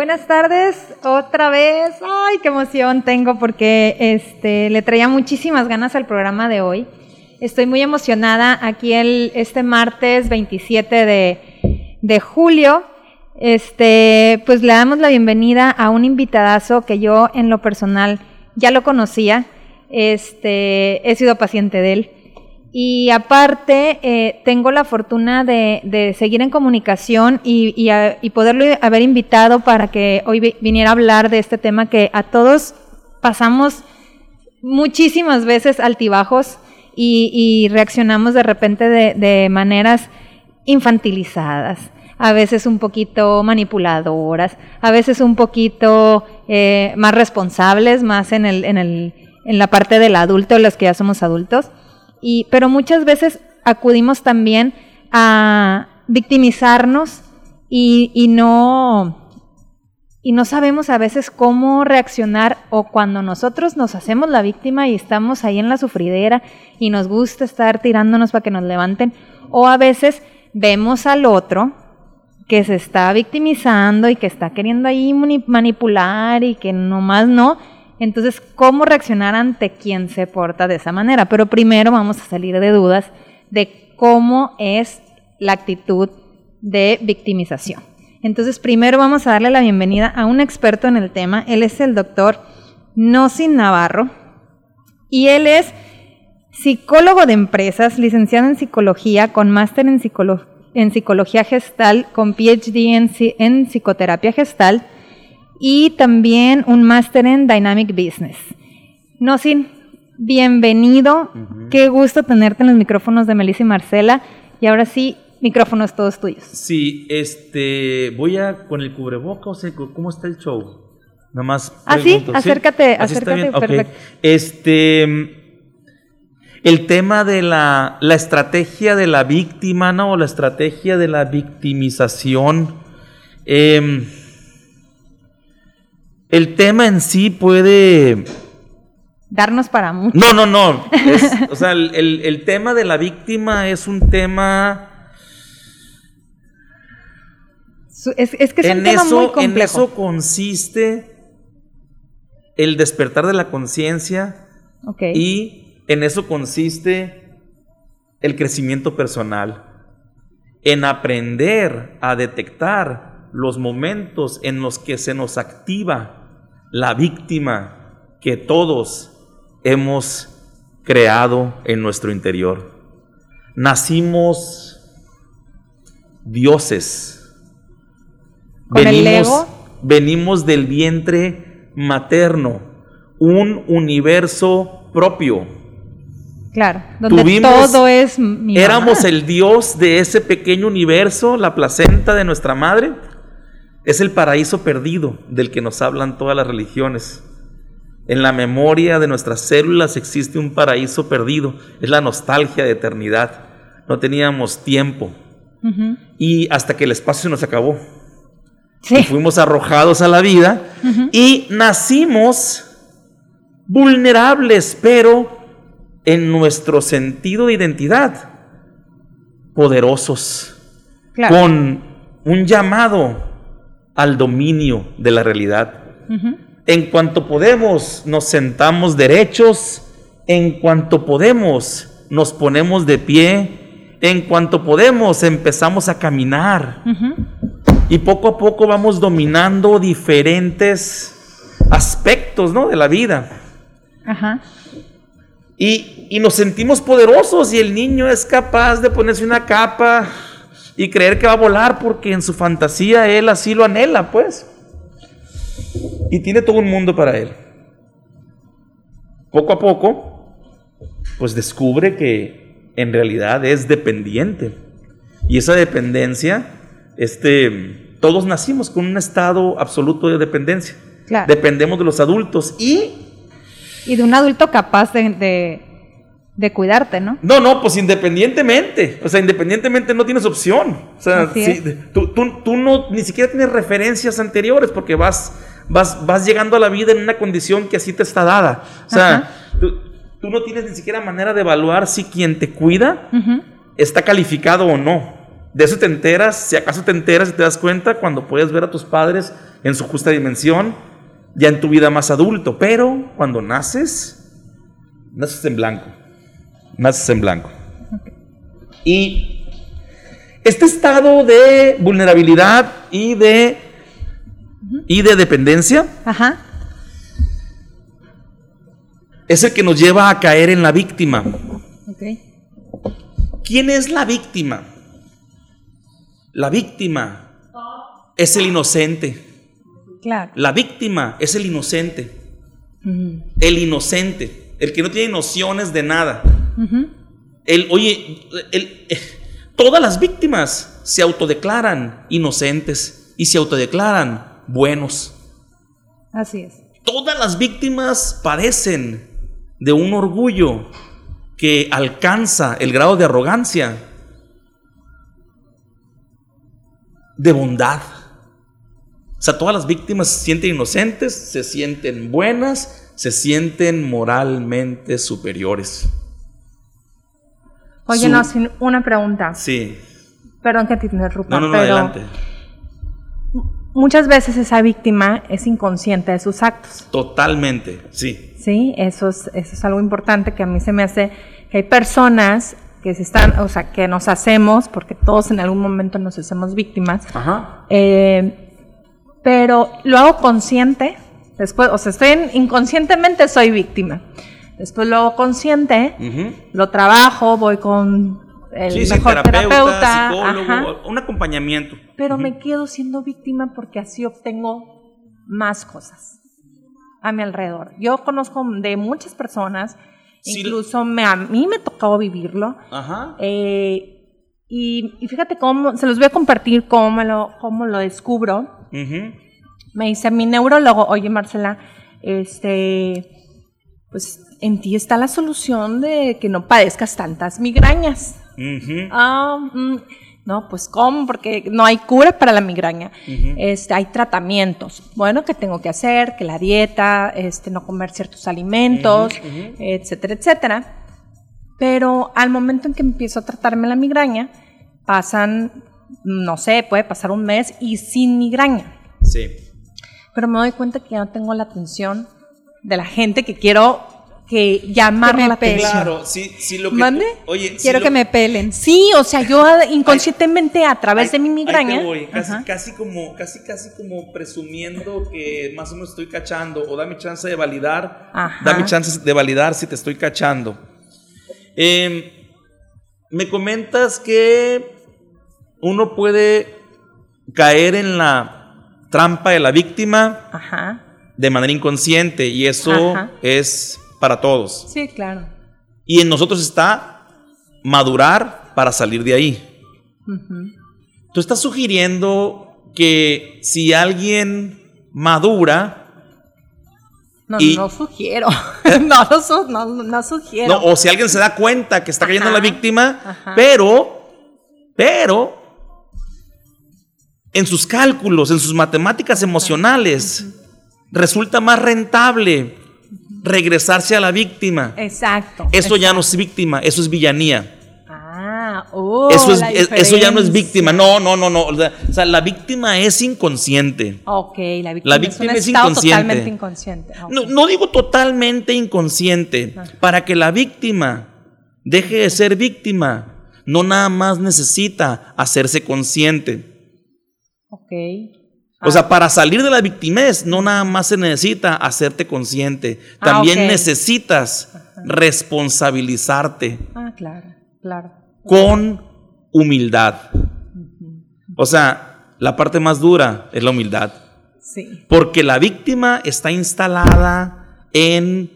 Buenas tardes, otra vez. Ay, qué emoción tengo porque este le traía muchísimas ganas al programa de hoy. Estoy muy emocionada aquí el, este martes 27 de, de julio. Este, pues le damos la bienvenida a un invitadazo que yo en lo personal ya lo conocía. Este, he sido paciente de él. Y aparte, eh, tengo la fortuna de, seguir en comunicación y, poderlo haber invitado para que hoy viniera a hablar de este tema que a todos pasamos muchísimas veces altibajos y, reaccionamos de repente de, maneras infantilizadas, a veces un poquito manipuladoras, a veces un poquito eh, más responsables, más en, el, en, el, en la parte del adulto, los que ya somos adultos pero muchas veces acudimos también a victimizarnos y, no, y no sabemos a veces cómo reaccionar o cuando nosotros nos hacemos la víctima y estamos ahí en la sufridera y nos gusta estar tirándonos para que nos levanten, o a veces vemos al otro que se está victimizando y que está queriendo ahí manipular y que nomás no, entonces, ¿cómo reaccionar ante quien se porta de esa manera? Pero primero vamos a salir de dudas de cómo es la actitud de victimización. Entonces, primero vamos a darle la bienvenida a un experto en el tema. Él es el doctor Nosin Navarro y él es psicólogo de empresas, licenciado en psicología, con máster en, psicología gestal, con PhD en, en psicoterapia gestal y también un máster en Dynamic Business. Nosin, bienvenido. Qué gusto tenerte en los micrófonos de Melissa y Marcela. Y ahora sí, micrófonos todos tuyos. Sí, este, voy a con el cubreboca, o sea, ¿cómo está el show? Nada más. Ah, sí, acércate, acércate, perfecto. Este, el tema de la, la estrategia de la víctima, ¿no? O la estrategia de la victimización. Eh, el tema en sí puede... Darnos para mucho. No, no, no. o sea, el, tema de la víctima es un tema... Es, que es un tema muy complejo. En eso consiste el despertar de la conciencia y en eso consiste el crecimiento personal. En aprender a detectar los momentos en los que se nos activa la víctima que todos hemos creado en nuestro interior. Nacimos dioses. venimos, venimos del vientre materno, un universo propio. Claro, donde todo es mi Éramos el dios de ese pequeño universo, la placenta de nuestra madre es el paraíso perdido del que nos hablan todas las religiones. En la memoria de nuestras células existe un paraíso perdido. Es la nostalgia de eternidad. No teníamos tiempo. Y hasta que el espacio nos acabó. Y fuimos arrojados a la vida y nacimos vulnerables, pero en nuestro sentido de identidad, poderosos, con un llamado al dominio de la realidad. En cuanto podemos, nos sentamos derechos, en cuanto podemos, nos ponemos de pie, en cuanto podemos, empezamos a caminar. Y poco a poco vamos dominando diferentes aspectos ¿no? de la vida. Y, y nos sentimos poderosos y el niño es capaz de ponerse una capa y creer que va a volar porque en su fantasía él así lo anhela, pues. Y tiene todo un mundo para él. Poco a poco, pues descubre que en realidad es dependiente. Y esa dependencia, este, todos nacimos con un estado absoluto de dependencia. Dependemos de los adultos y Y de un adulto capaz de, de, de cuidarte, ¿no? No, no, pues independientemente. O sea, independientemente no tienes opción. O sea, tú, tú- tú no ni siquiera tienes referencias anteriores porque vas, vas, vas llegando a la vida en una condición que así te está dada. O sea, tú, tú no tienes ni siquiera manera de evaluar si quien te cuida está calificado o no. De eso te enteras, si acaso te enteras y te das cuenta cuando puedes ver a tus padres en su justa dimensión, ya en tu vida más adulto. Pero cuando naces, naces en blanco. Naces en blanco. Y este estado de vulnerabilidad y de, y de dependencia Ajá. es el que nos lleva a caer en la víctima. ¿Quién es la víctima? La víctima es el inocente. Claro. La víctima es el inocente. El inocente. El que no tiene nociones de nada. El, oye, el- eh, todas las víctimas se autodeclaran inocentes y se autodeclaran buenos. Así es. Todas las víctimas padecen de un orgullo que alcanza el grado de arrogancia, de bondad. O sea, todas las víctimas se sienten inocentes, se sienten buenas, se sienten moralmente superiores. Oye, Su- no, sin una pregunta. Sí. Perdón que te interrumpa, No, no, no, pero adelante. muchas veces esa víctima es inconsciente de sus actos. Totalmente, sí. Sí, eso es, eso es algo importante que a mí se me hace que hay personas que se están, o sea, que nos hacemos, porque todos en algún momento nos hacemos víctimas, Ajá. eh, pero lo hago consciente, después, o sea, estoy en- inconscientemente soy víctima. Después lo hago consciente, lo trabajo, voy con el Sí, sí, mejor terapeuta, terapeuta, psicólogo, ajá, un acompañamiento. pero me quedo siendo víctima porque así obtengo más cosas a mi alrededor. Yo conozco de muchas personas, Sí, incluso me, a mí me tocó vivirlo. Ajá. eh, y, y fíjate cómo, se los voy a compartir cómo, lo, cómo lo descubro. Ujú. Me dice mi neurólogo, oye Marcela, este, pues en ti está la solución de que no padezcas tantas migrañas. Ah, mm, no, pues ¿cómo? Porque no hay cura para la migraña. Este, hay tratamientos. Bueno, ¿qué tengo que hacer? Que la dieta, este, no comer ciertos alimentos, etcétera, etcétera. Pero al momento en que empiezo a tratarme la migraña, pasan, no sé, puede pasar un mes y sin migraña. Sí. Pero me doy cuenta que ya no tengo la atención de la gente que quiero que llamar Que me la pele. atención. Claro, sí, sí lo que ¿Mande? tú- oye, sí Quiero lo- que me pelen. Sí, o sea, yo inconscientemente a través Ahí- de mi ahí migraña. te voy, casi, casi como, casi, casi como presumiendo que más o menos estoy cachando, o dame chance de validar, Ajá. dame chance de validar si te estoy cachando. Eh, me comentas que uno puede caer en la trampa de la víctima Ajá. de manera inconsciente y eso Ajá. es para todos. Sí, claro. Y en nosotros está madurar para salir de ahí. Tú estás sugiriendo que si alguien madura, No, Y- no sugiero. no, no, su- no, no sugiero. no, o si alguien se da cuenta que está cayendo en la Ajá, víctima, ajá. pero, pero, en sus cálculos, en sus matemáticas emocionales, resulta más rentable regresarse a la víctima. Exacto. Eso ya no es víctima, eso es villanía. Ah, oh, eso, es, la es- eso ya no es víctima. No, no, no, no. O sea, o sea, la víctima es inconsciente. Ok, la víctima, La víctima es, un es estado inconsciente. totalmente inconsciente. No, no digo totalmente inconsciente. Para que la víctima deje de ser víctima, no nada más necesita hacerse consciente. Ok. O sea, para salir de la victimez, no nada más se necesita hacerte consciente. Ah, También necesitas responsabilizarte Ah, claro, claro. con humildad. O sea, la parte más dura es la humildad. Sí. Porque la víctima está instalada en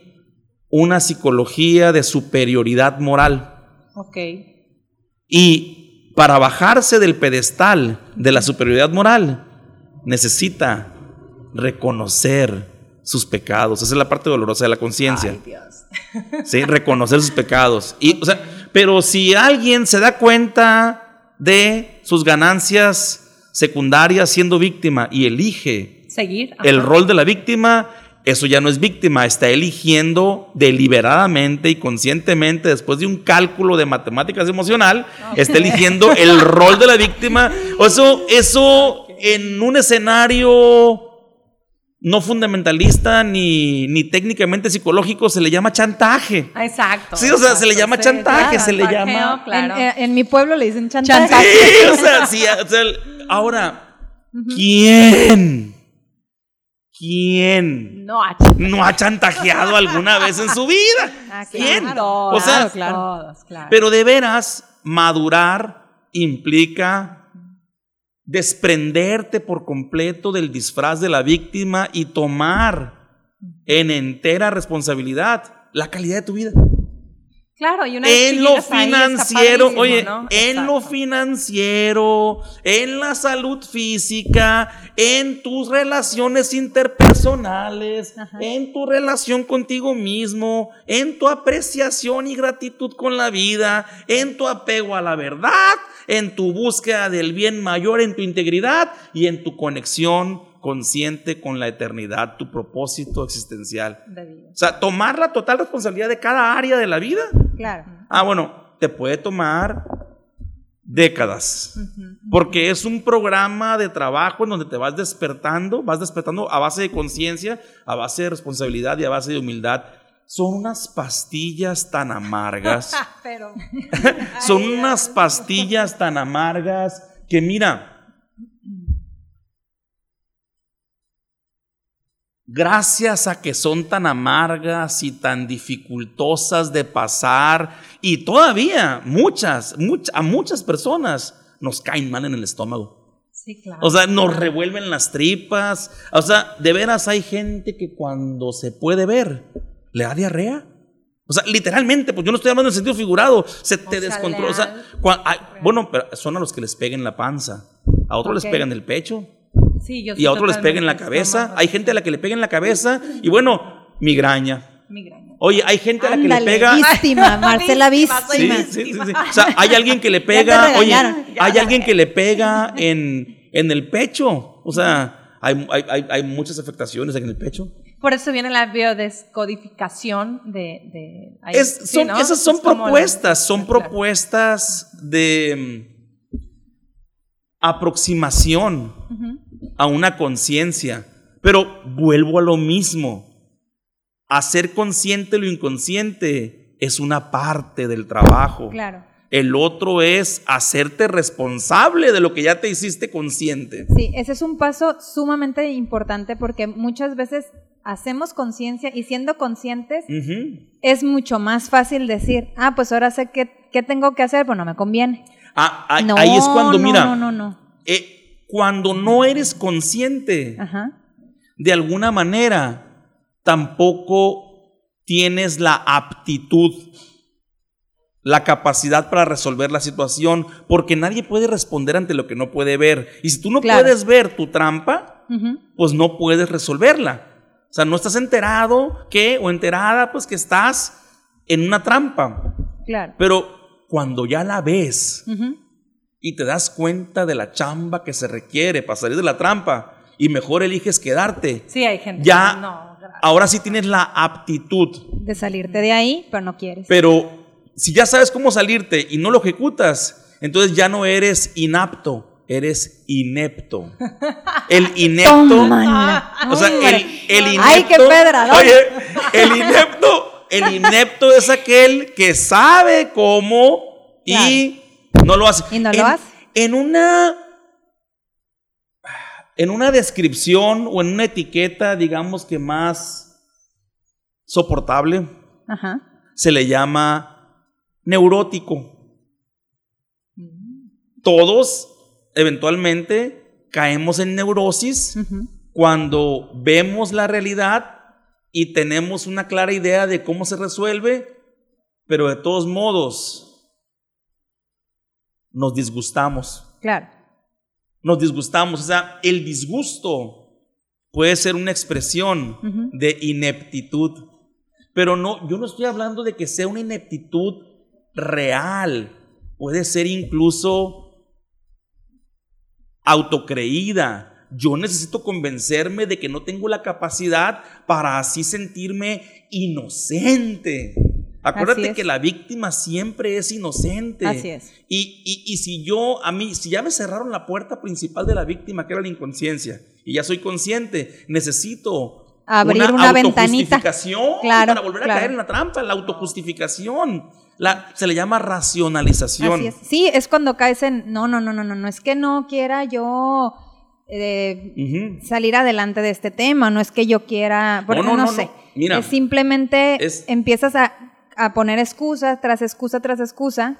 una psicología de superioridad moral. Ok. Y para bajarse del pedestal de la superioridad moral, necesita reconocer sus pecados. Esa es la parte dolorosa de la conciencia. ¿sí? Reconocer sus pecados. Y, o sea, pero si alguien se da cuenta de sus ganancias secundarias siendo víctima y elige Seguir. el rol de la víctima, eso ya no es víctima, está eligiendo deliberadamente y conscientemente, después de un cálculo de matemáticas emocional, está eligiendo el rol de la víctima. O Eso, eso en un escenario no fundamentalista ni, ni técnicamente psicológico se le llama chantaje. Exacto. Sí, o sea, se le llama Sí, chantaje, claro, se le llama- Claro. En, en mi pueblo le dicen chantaje. Chantaje. Sí, o sea, sí, o sea, ahora, ¿quién? ¿Quién no, no ha chantajeado alguna vez en su vida? Ah, ¿Quién? claro. O sea, claro. todos, claro. Pero de veras, madurar implica desprenderte por completo del disfraz de la víctima y tomar en entera responsabilidad la calidad de tu vida. claro, y una En lo financiero, oye, ¿no? en lo financiero, en la salud física, en tus relaciones interpersonales, Ajá. en tu relación contigo mismo, en tu apreciación y gratitud con la vida, en tu apego a la verdad, en tu búsqueda del bien mayor, en tu integridad y en tu conexión consciente con la eternidad, tu propósito existencial. O sea, tomar la total responsabilidad de cada área de la vida. Claro. Ah, bueno, te puede tomar décadas. Porque es un programa de trabajo en donde te vas despertando, vas despertando a base de conciencia, a base de responsabilidad y a base de humildad. Son unas pastillas tan amargas, Pero. son unas pastillas tan amargas que mira, gracias a que son tan amargas y tan dificultosas de pasar y todavía muchas, much- a muchas personas nos caen mal en el estómago. Sí, claro. O sea, nos revuelven las tripas. O sea, de veras hay gente que cuando se puede ver, le da diarrea. O sea, literalmente, pues yo no estoy hablando en sentido figurado, se te sea, descontrola. O sea, leal. cua- ay, bueno, pero son a los que les peguen la panza, a otros les Ok. pegan el pecho Sí, yo y a otros les pegan en la cabeza. estómago, Hay gente a la que le peguen la cabeza y bueno, migraña. Migraña. Oye, hay gente a la que le pega. víctima, Marcela Víctima, Sí, víctima. sí, sí, sí. O sea, hay alguien que le pega, oye, hay alguien que le pega en, en el pecho. O sea, hay, hay, hay, hay muchas afectaciones en el pecho. Por eso viene la biodescodificación de. de ahí, Es- sí, son, ¿no? Esas son Es como la- propuestas, son Claro. propuestas de mm, aproximación a una conciencia. Pero vuelvo a lo mismo. Hacer consciente lo inconsciente es una parte del trabajo. Claro. El otro es hacerte responsable de lo que ya te hiciste consciente. Sí, ese es un paso sumamente importante porque muchas veces hacemos conciencia y siendo conscientes es mucho más fácil decir, ah, pues ahora sé qué, qué tengo que hacer, pues no me conviene. Ah, ah, no, ahí es cuando, no, mira, No, no, no. eh, cuando no eres consciente, Ajá. de alguna manera, tampoco tienes la aptitud, la capacidad para resolver la situación, porque nadie puede responder ante lo que no puede ver. Y si tú no Claro. puedes ver tu trampa, pues no puedes resolverla. O sea, no estás enterado que, o enterada, pues que estás en una trampa. Claro. Pero cuando ya la ves y te das cuenta de la chamba que se requiere para salir de la trampa y mejor eliges quedarte, Sí, hay gente. ya no, ahora sí tienes la aptitud. De salirte de ahí, pero no quieres. Pero si ya sabes cómo salirte y no lo ejecutas, entonces ya no eres inapto, eres inepto. El inepto. Tómala. O sea, el, el inepto. Ay, qué pedradón. Oye, el inepto, el inepto es aquel que sabe cómo y no lo hace. Y no lo En- hace. En una. En una descripción o en una etiqueta, digamos que más soportable, Ajá. se le llama neurótico. Todos eventualmente caemos en neurosis cuando vemos la realidad y tenemos una clara idea de cómo se resuelve, pero de todos modos nos disgustamos. Claro. Nos disgustamos. O sea, el disgusto puede ser una expresión de ineptitud. Pero no, yo no estoy hablando de que sea una ineptitud real. Puede ser incluso autocreída. Yo necesito convencerme de que no tengo la capacidad para así sentirme inocente. Acuérdate es. que la víctima siempre es inocente. Así es. Y, y- y si yo, a mí, si ya me cerraron la puerta principal de la víctima, que era la inconsciencia, y ya soy consciente, necesito Abrir una ventanita. autojustificación Claro, para volver a claro. caer en la trampa, la autojustificación. La, se le llama racionalización. Así es. Sí, es cuando caes en, no, no, no, no, no, no es que no quiera yo eh, salir adelante de este tema, no es que yo quiera, porque no, no, no, no. sé. Mira, es simplemente es- empiezas a, a poner excusa tras excusa tras excusa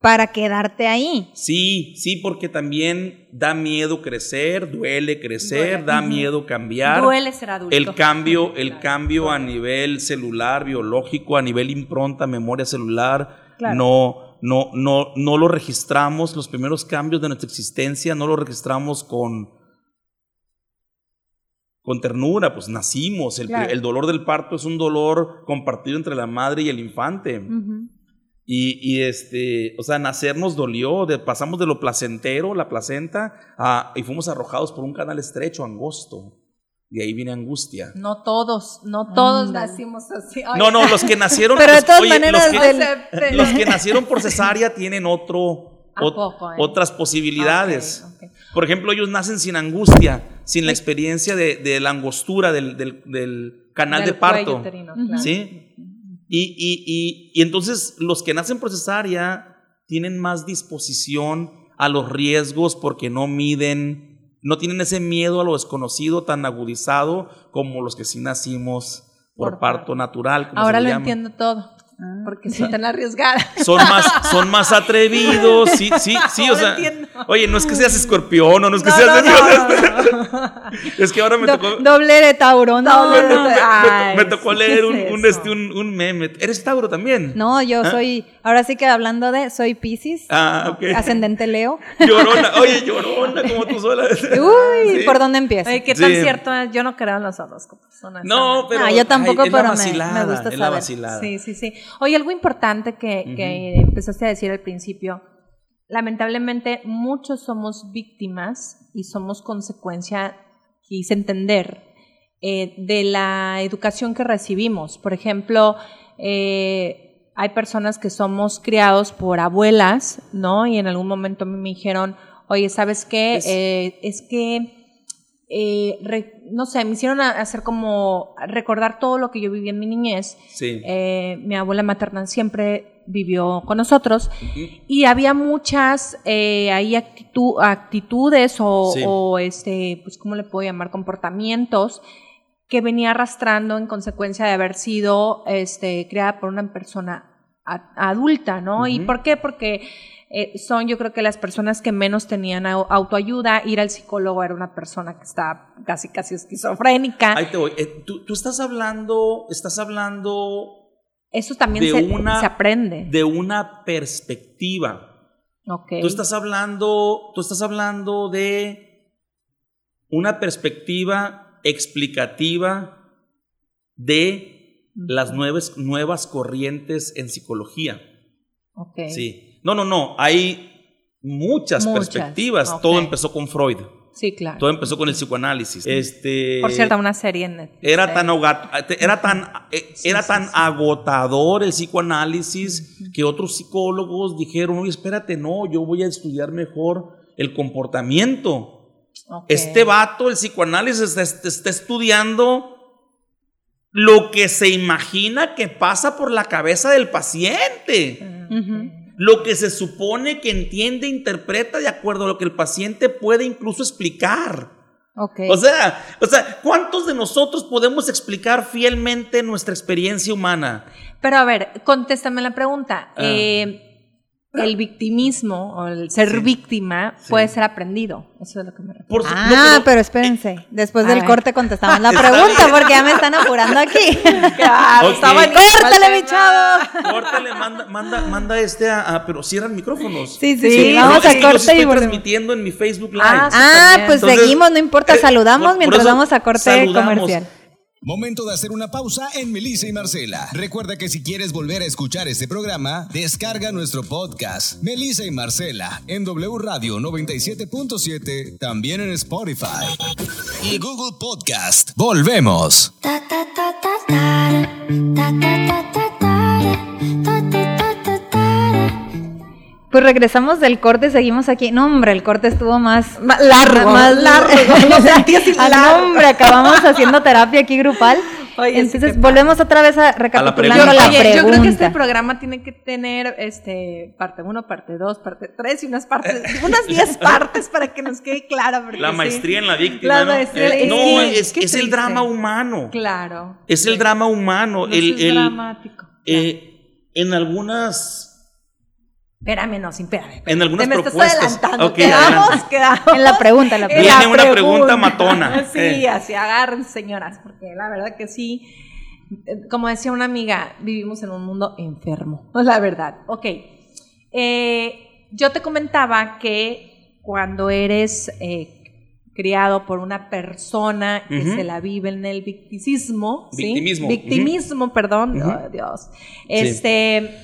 para quedarte ahí. Sí, sí, porque también da miedo crecer, duele crecer, Duele. da miedo cambiar. Duele ser adulto. El cambio, el Claro. cambio a nivel celular, biológico, a nivel impronta, memoria celular, Claro. no, no, no, no lo registramos. Los primeros cambios de nuestra existencia no lo registramos con, con ternura, pues nacimos. El, Claro. el dolor del parto es un dolor compartido entre la madre y el infante. Y, y, este, o sea, nacer nos dolió, de- pasamos de lo placentero, la placenta, a- y fuimos arrojados por un canal estrecho, angosto. De ahí viene angustia. No todos, no todos Ándale. nacimos así. Ay, No, no, los que nacieron. Pero de los- todas oye, maneras, los que, del- Acepten. los que nacieron por cesárea tienen otro, ¿A ot- poco, eh? otras posibilidades. Ok. Por ejemplo, ellos nacen sin angustia, sin la experiencia de, de la angostura del, del- del canal Del de parto. uterino, claro. ¿Sí? Y, y- y- y entonces los que nacen por cesárea tienen más disposición a los riesgos porque no miden, no tienen ese miedo a lo desconocido tan agudizado como los que sí nacimos por, Por parto natural. como Ahora se lo llama. entiendo todo. Ah. Porque soy tan arriesgada. Son más, son más atrevidos, sí, sí, sí, o sea. entiendo. Oye, no es que seas escorpión o no es que No, seas. no, Es que ahora me Do- tocó. doble de Tauro, no, me, me- Ay, me tocó leer ¿qué un, un, este, un, un meme. ¿Eres Tauro también? No, yo ¿Ah? soy, ahora sí que hablando de, soy Pisces, Ah, ascendente Leo. Llorona, oye, llorona, como tú sola. Uy, Sí. ¿por dónde empiezo? Oye, ¿qué tan Sí. cierto es? Yo no creo en los horóscopos. No, pero. Ah, yo tampoco, ay, es la pero me- me vacilada, gusta la saber. vacilada. Sí, sí, sí. Oye, algo importante que, que empezaste a decir al principio. Lamentablemente, muchos somos víctimas y somos consecuencia, quise entender, eh, de la educación que recibimos. Por ejemplo, eh, hay personas que somos criados por abuelas, ¿no? Y en algún momento me dijeron, oye, ¿sabes qué? Es- Eh, es que eh, re- no sé, me hicieron hacer como recordar todo lo que yo viví en mi niñez. Sí. Eh, mi abuela materna siempre vivió con nosotros Ujú. y había muchas eh, ahí actitu- actitudes o, Sí. o, este, pues, ¿cómo le puedo llamar? Comportamientos que venía arrastrando en consecuencia de haber sido este, creada por una persona a- adulta, ¿no? ¿Y por qué? Porque eh, son yo creo que las personas que menos tenían au- autoayuda, ir al psicólogo era una persona que estaba casi casi esquizofrénica. Ahí te voy. Eh, tú, tú estás hablando, estás hablando Eso también de se, una- se aprende. de una perspectiva. Ok. Tú estás hablando, tú estás hablando de una perspectiva explicativa de las nuevas, nuevas corrientes en psicología. Ok. Sí. No, no, no. Hay muchas, Muchas, perspectivas. Todo empezó con Freud. Sí, claro. Todo empezó con el psicoanálisis. Este, Por cierto, una serie en Netflix. era eh. tan, era tan, eh, Sí, era sí, tan sí. agotador el psicoanálisis que otros psicólogos dijeron, oye, espérate, no, yo voy a estudiar mejor el comportamiento. Este vato, el psicoanálisis, está, está estudiando lo que se imagina que pasa por la cabeza del paciente. Lo que se supone que entiende, interpreta de acuerdo a lo que el paciente puede incluso explicar. Ok. O sea, o sea, ¿cuántos de nosotros podemos explicar fielmente nuestra experiencia humana? Pero a ver, contéstame la pregunta. Ah. Eh, el victimismo o el ser Sí. víctima Sí. puede ser aprendido. Eso es lo que me refiero. Por su- Ah, no, pero- pero espérense. Después A del ver. corte contestamos la pregunta porque ya me están apurando aquí. Claro, Ok. está buenísimo ¡Córtale, mi chavo! Córtale, manda, manda, manda este a, a- pero cierran micrófonos. Sí, sí, Sí, no, Vamos es que a yo sí corte estoy y transmitiendo en mi Facebook Live. Ah, Ah, pues. Entonces, seguimos, no importa, eh, saludamos por- por mientras eso vamos a corte saludamos. comercial. Momento de hacer una pausa en Melissa y Marcela. Recuerda que si quieres volver a escuchar este programa, descarga nuestro podcast Melissa y Marcela en W Radio 97.7, también en Spotify y Google Podcast. Volvemos. Pues regresamos del corte, seguimos aquí. No, hombre, el corte estuvo más Ma- largo, más largo, lo sentí así Ah, largo. No, hombre, acabamos haciendo terapia aquí grupal. Oye, Entonces volvemos otra vez a recapitulando pregunta. la Oye, pregunta. yo creo que este programa tiene que tener este parte 1, parte 2, parte 3 y unas partes, unas 10 partes para que nos quede porque La sí. maestría en la víctima. La ¿no? maestría, Eh, es no, es, el drama humano. Claro. Es el drama humano. No el, es el- dramático. eh, en algunas. Espérame, no, sin espérame. En algunas Te me estás propuestas. adelantando. Ok, quedamos, adelante. quedamos. En la pregunta, la pregunta. Viene una pregunta matona. Sí, Eh. así agarren, señoras, porque la verdad que sí. eh, Como decía una amiga, vivimos en un mundo enfermo, la verdad. Ok. Eh, yo te comentaba que cuando eres eh, criado por una persona que se la vive en el victimismo, ¿sí? Victimismo, Victimismo, perdón, oh, Dios. Este,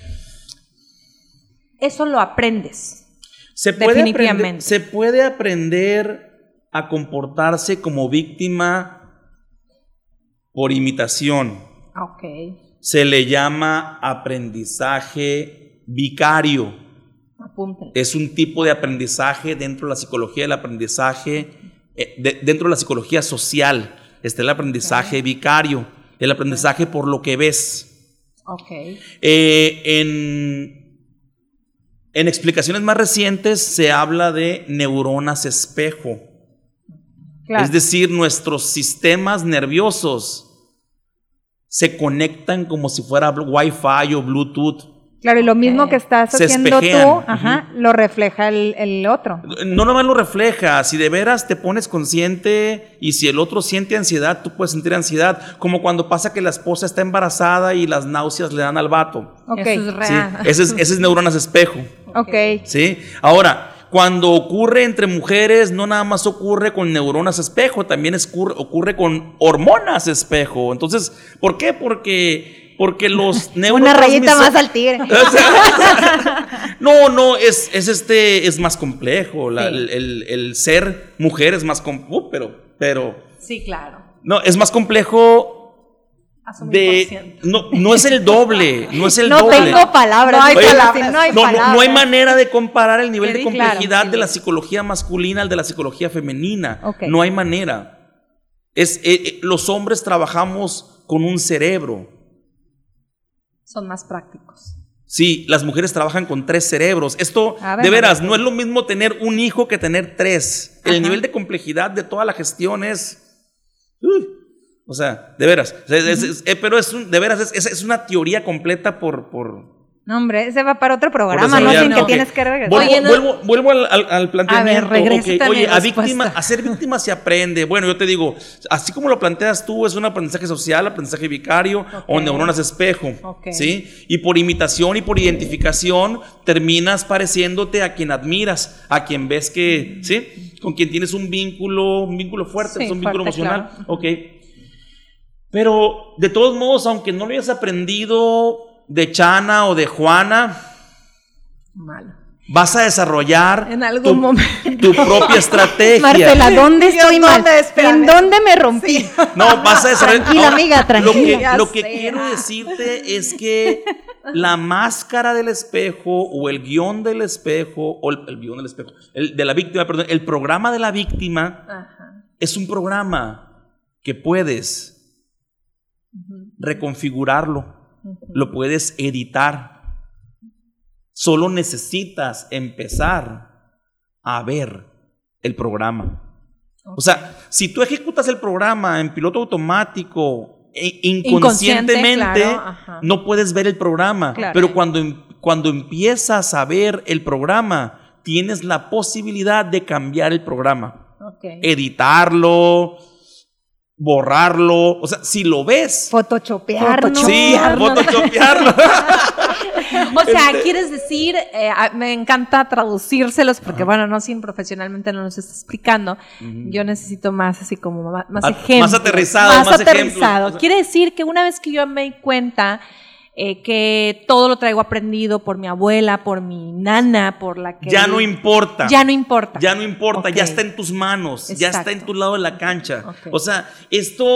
eso lo aprendes. Se puede, aprender, Definitivamente. se puede aprender a comportarse como víctima por imitación. Ok. Se le llama aprendizaje vicario. Apúntenlo. Es un tipo de aprendizaje dentro de la psicología del aprendizaje, eh, de- dentro de la psicología social. Está el aprendizaje vicario, el aprendizaje por lo que ves. Ok. Eh, en, en explicaciones más recientes se habla de neuronas espejo. Claro. Es decir, nuestros sistemas nerviosos se conectan como si fuera Wi-Fi o Bluetooth. Claro, y lo mismo que estás Se haciendo espejean. tú, ajá, lo refleja el, el otro. No nomás lo refleja, si de veras te pones consciente y si el otro siente ansiedad, tú puedes sentir ansiedad, como cuando pasa que la esposa está embarazada y las náuseas le dan al vato. Ok, Eso es ¿sí? real. Ese, es, ese es neuronas espejo. Ok. ¿sí? Ahora, cuando ocurre entre mujeres, no nada más ocurre con neuronas espejo, también ocurre con hormonas espejo. Entonces, ¿por qué? Porque, porque los Una neurotransmisores... rayita más al tigre. No, no, es, es este, es más complejo. la- Sí. el, el- el ser mujer es más complejo, pero, pero, Sí, claro. no, es más complejo De, no, no es el doble, no es el no doble. tengo palabras. No hay Oye, palabras. no hay No, no- palabras. no hay manera de comparar el nivel Sí, de claro, complejidad sí, de la psicología masculina al de la psicología femenina. No hay manera. Es, eh, eh, los hombres trabajamos con un cerebro. Son más prácticos. Sí, las mujeres trabajan con tres cerebros. Esto, ver, de veras, no es lo mismo tener un hijo que tener tres. El Ajá. nivel de complejidad de toda la gestión es... uy, o sea, de veras. O sea, es- es- eh, pero es un- de veras, es, una teoría completa por... por No, hombre, ese va para otro programa, no sin que tienes que regresar. Vuelvo, Oye, no- vuelvo, vuelvo al, al- al planteamiento. a Oye, a, víctima, a ser víctima se aprende. Bueno, yo te digo, así como lo planteas tú, es un aprendizaje social, aprendizaje vicario o Ok. neuronas espejo. Ok. ¿sí? Y por imitación y por identificación terminas pareciéndote a quien admiras, a quien ves que, ¿sí? Con quien tienes un vínculo, un vínculo fuerte, Sí, un vínculo emocional. claro. Ok. Pero de todos modos, aunque no lo hayas aprendido de Chana o de Juana, Malo. vas a desarrollar En algún tu, momento. tu propia estrategia. Marcela, ¿dónde estoy mal? ¿En dónde me rompí? No, vas a desarrollar. Tranquila, amiga, tranquila. Lo que, lo quiero decirte es que la máscara del espejo o el guion del espejo, o el, el guion del espejo, el de la víctima, perdón, el programa de la víctima Ajá. es un programa que puedes reconfigurarlo, lo puedes editar. Solo necesitas empezar a ver el programa. O sea, si tú ejecutas el programa en piloto automático e- Inconsciente, inconscientemente, claro, no puedes ver el programa. Claro. Pero cuando, em- cuando empiezas a ver el programa, tienes la posibilidad de cambiar el programa. Editarlo, borrarlo. O sea, si lo ves. Photoshopearnos. Sí, photoshopearlo. O sea, Este- quieres decir, eh, me encanta traducírselos porque, bueno, no sin profesionalmente no nos está explicando. Yo necesito más así como más, más Ah, ejemplos. más aterrizado, Más, más aterrizado. ejemplos. Quiere decir que una vez que yo me di cuenta eh, que todo lo traigo aprendido por mi abuela, por mi nana, por la que... ya no importa. Ya no importa. Ya no importa, ya está en tus manos, ya está en tu lado de la cancha. O sea, esto,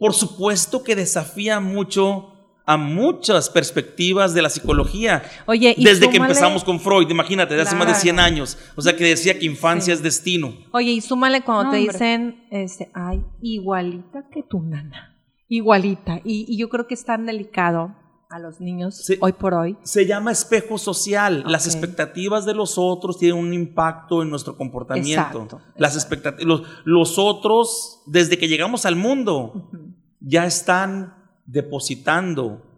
por supuesto que desafía mucho a muchas perspectivas de la psicología. Oye, y Desde que empezamos con Freud, imagínate, desde hace más de Claro. 100 años. O sea, que decía que infancia Sí. es destino. Oye, y súmale cuando No, te hombre. dicen, este, ay, igualita que tu nana. Igualita. Y, y yo creo que es tan delicado a los niños hoy por hoy. Se llama espejo social. Las expectativas de los otros tienen un impacto en nuestro comportamiento. Exacto, Las expectativas, los, los otros, desde que llegamos al mundo, ya están depositando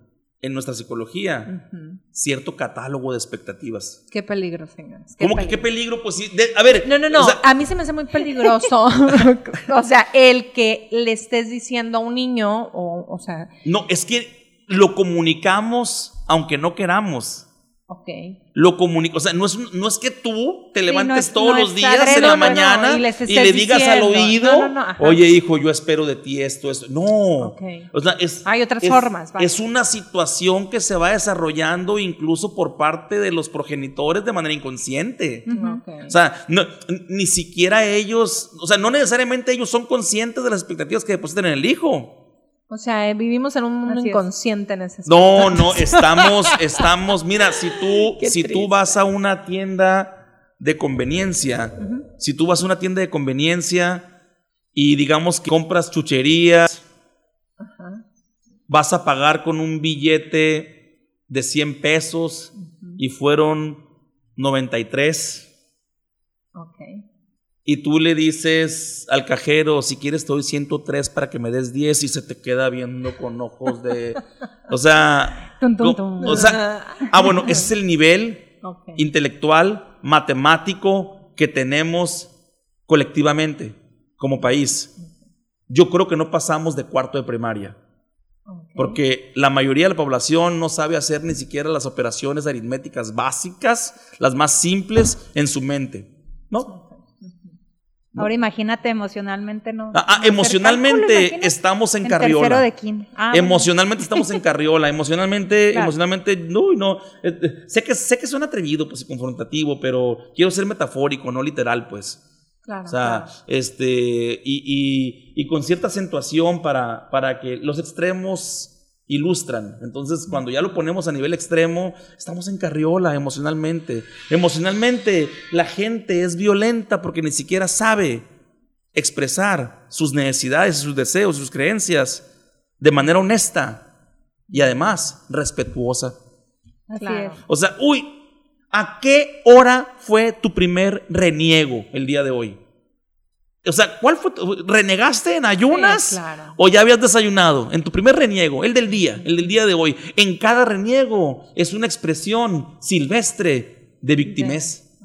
en nuestra psicología cierto catálogo de expectativas. Qué peligro, señores. ¿Cómo que qué peligro? Pues sí, de- a ver. No, no, no. o sea, a mí se me hace muy peligroso. o sea, el que le estés diciendo a un niño, o, o sea, no, es que lo comunicamos aunque no queramos. ok. Lo comunica, o sea, no es, no es que tú te no levantes es- todos no los días en la no, no, mañana y y, le digas al diciendo. oído, No, no, no, ajá. oye hijo, yo espero de ti esto, esto. No. Ok. O sea, es, Hay otras es- formas, vaya. Es una situación que se va desarrollando incluso por parte de los progenitores de manera inconsciente. Ok. O sea, no- ni siquiera ellos, o sea, no necesariamente ellos son conscientes de las expectativas que depositan en el hijo. O sea, eh, vivimos en un mundo Así es. inconsciente en ese No, no, estamos, estamos, mira, si tú, Qué si tú vas a una tienda de conveniencia, si tú vas a una tienda de conveniencia y digamos que compras chucherías, vas a pagar con un billete de 100 pesos y fueron 93 Ok. Y tú le dices al cajero, si quieres te doy 103 para que me des 10 y se te queda viendo con ojos de... O sea... Tum, tum, tum. O sea, ah, bueno, ese es el nivel intelectual, matemático que tenemos colectivamente como país. Yo creo que no pasamos de cuarto de primaria. Porque la mayoría de la población no sabe hacer ni siquiera las operaciones aritméticas básicas, las más simples, en su mente. ¿No? Ahora imagínate emocionalmente, ¿no? Ah, ah, emocionalmente estamos en, En carriola. tercero de. Ah, bueno. emocionalmente estamos en carriola. Emocionalmente, Claro. emocionalmente, no, no. eh, eh, sé que sé que suena atrevido, pues, y confrontativo, pero quiero ser metafórico, no literal, pues. Claro, O sea, claro. este, y, y- y con cierta acentuación para, para que los extremos ilustran. Entonces, cuando ya lo ponemos a nivel extremo, estamos en carriola emocionalmente. Emocionalmente, la gente es violenta porque ni siquiera sabe expresar sus necesidades, sus deseos, sus creencias de manera honesta y además respetuosa. Claro. O sea, uy, ¿a qué hora fue tu primer reniego el día de hoy? O sea, ¿cuál fue? tu- ¿Renegaste en ayunas? Sí, claro. ¿O ya habías desayunado? En tu primer reniego, el del día, el del día de hoy. En cada reniego es una expresión silvestre de victimez.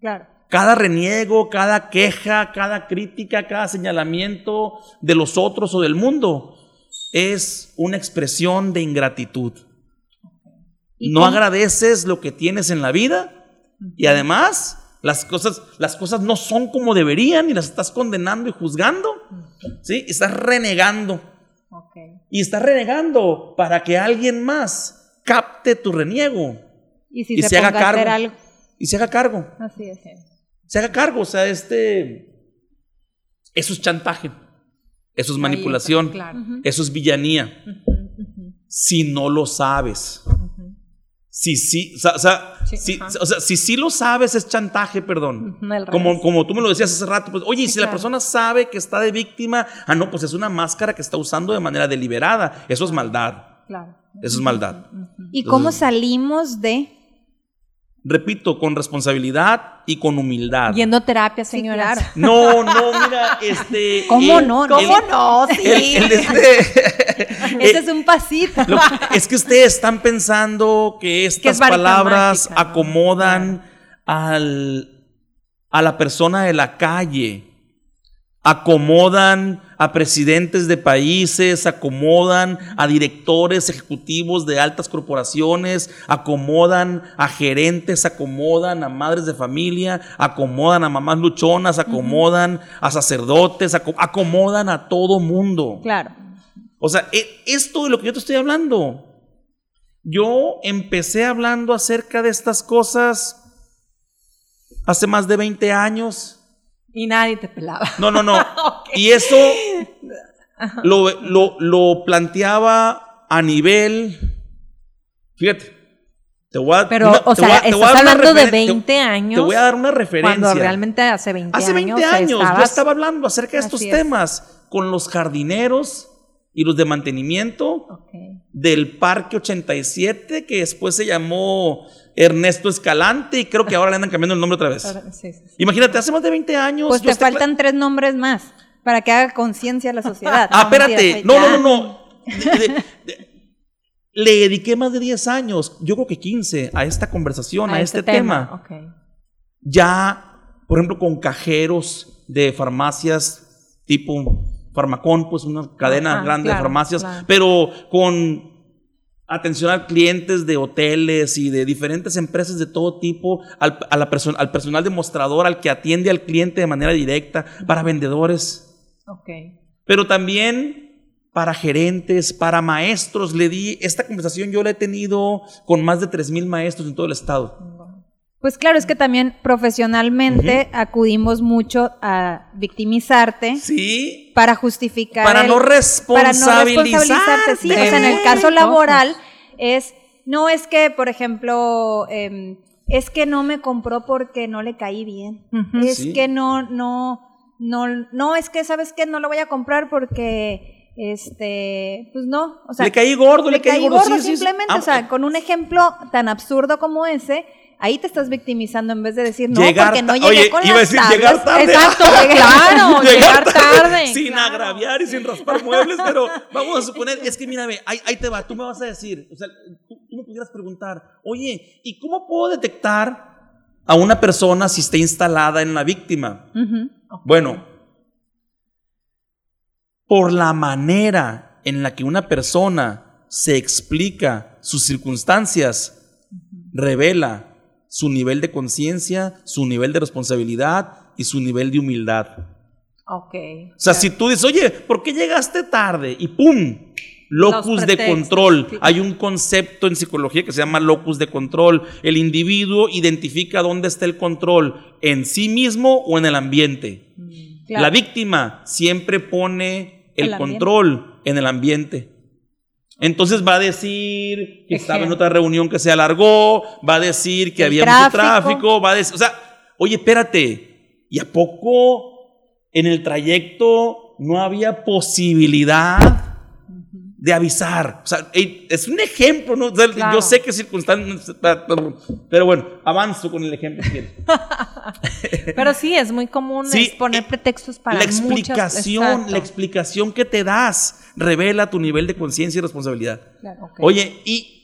Claro. Cada reniego, cada queja, cada crítica, cada señalamiento de los otros o del mundo es una expresión de ingratitud. ¿Y No cómo- agradeces lo que tienes en la vida y además las cosas, las cosas no son como deberían y las estás condenando y juzgando. ¿Sí? Estás renegando. Y estás renegando para que alguien más capte tu reniego Y si Y se, se haga cargo. algo. y se haga cargo. Así es. se haga cargo. O sea, este. Eso es chantaje. Eso es manipulación. está, claro. Eso es villanía. Si no lo sabes. Si sí, o sea, o sea, Sí, si, o sea, si sí lo sabes, es chantaje, perdón. Como, como tú me lo decías hace rato, pues, oye, Sí, si la persona sabe que está de víctima, ah, no, pues es una máscara que está usando de manera deliberada. Eso es maldad. Claro. Eso es maldad. ¿Y cómo salimos de repito, con responsabilidad y con humildad. Yendo a terapia, señoras. claro. No, no, mira, este. ¿Cómo el- no? el- ¿Cómo no? Sí. el este- Ese es un pasito. Lo- es que ustedes están pensando que estas es palabras mágica, ¿no? acomodan al, a la persona de la calle, acomodan a presidentes de países, acomodan a directores ejecutivos de altas corporaciones, acomodan a gerentes, acomodan a madres de familia, acomodan a mamás luchonas, acomodan a sacerdotes, aco- acomodan a todo mundo. Claro. O sea, e- esto de lo que yo te estoy hablando. Yo empecé hablando acerca de estas cosas hace más de 20 años. Y nadie te pelaba. No, no, no. Y eso lo, lo- lo planteaba a nivel. Fíjate. Te voy a, Pero, una- o sea, a- estás a dar una hablando de referen- te- 20 años. Te voy a dar una referencia. Cuando realmente hace 20 Hace 20 años. años, yo estabas- estaba hablando acerca de estos es. temas con los jardineros y los de mantenimiento Ok. del Parque 87, que después se llamó Ernesto Escalante y creo que ahora le andan cambiando el nombre otra vez. Ahora- sí, sí, sí. Imagínate, hace más de 20 años. Pues te faltan tres nombres más para que haga conciencia la sociedad. Ah, No, espérate. No, no, no, no. De- de- de- le dediqué más de 10 años, yo creo que 15, a esta conversación, a, este, tema. Ok. Ya, por ejemplo, con cajeros de farmacias tipo Farmacón, pues una cadena Ajá, grande de farmacias, claro. pero con atención a clientes de hoteles y de diferentes empresas de todo tipo, al, a la perso- al personal demostrador, al que atiende al cliente de manera directa, para vendedores, Ok. pero también para gerentes, para maestros. Le di, esta conversación yo la he tenido con más de 3.000 maestros en todo el estado. Pues claro, es que también profesionalmente acudimos mucho a victimizarte Sí, para justificar. Para el- no para no responsabilizarte. responsabilizarte. Sí, o sea, en el caso laboral es, no es que, por ejemplo, em, es que no me compró porque no le caí bien. Es Sí. que no, no, no, no, es que, ¿sabes qué? No lo voy a comprar porque, este, pues no, o sea. le caí gordo, le, le caí caí gordo. gordo sí, sí, sí. simplemente, Ah, o sea, con un ejemplo tan absurdo como ese, ahí te estás victimizando en vez de decir, no, Llegar porque no llegué Oye, con iba a las decir tablas. llegar tarde. Exacto, claro, llegar tarde. Sin claro. agraviar y sin raspar muebles, pero vamos a suponer, es que mírame, ahí, ahí te va, tú me vas a decir, o sea, tú, tú me pudieras preguntar, oye, ¿y cómo puedo detectar a una persona si está instalada en la víctima? Bueno, por la manera en la que una persona se explica sus circunstancias, revela su nivel de conciencia, su nivel de responsabilidad y su nivel de humildad. Ok. O sea, si tú dices, oye, ¿por qué llegaste tarde? Y ¡pum! Locus de control. sí. Hay un concepto en psicología que se llama locus de control. El individuo identifica dónde está el control, en sí mismo o en el ambiente. Claro. La víctima siempre pone el, control en el ambiente. Entonces va a decir que estaba en otra reunión que se alargó, va a decir que El había mucho tráfico. tráfico, va a decir, o sea, oye, espérate, ¿y a poco en el trayecto no había posibilidad de avisar? O sea, es un ejemplo, ¿no? O sea, Claro. Yo sé que circunstancias, pero bueno, avanzo con el ejemplo. Pero sí, es muy común Sí, es poner eh, pretextos para la explicación, la explicación que te das revela tu nivel de conciencia y responsabilidad. Claro. Oye, y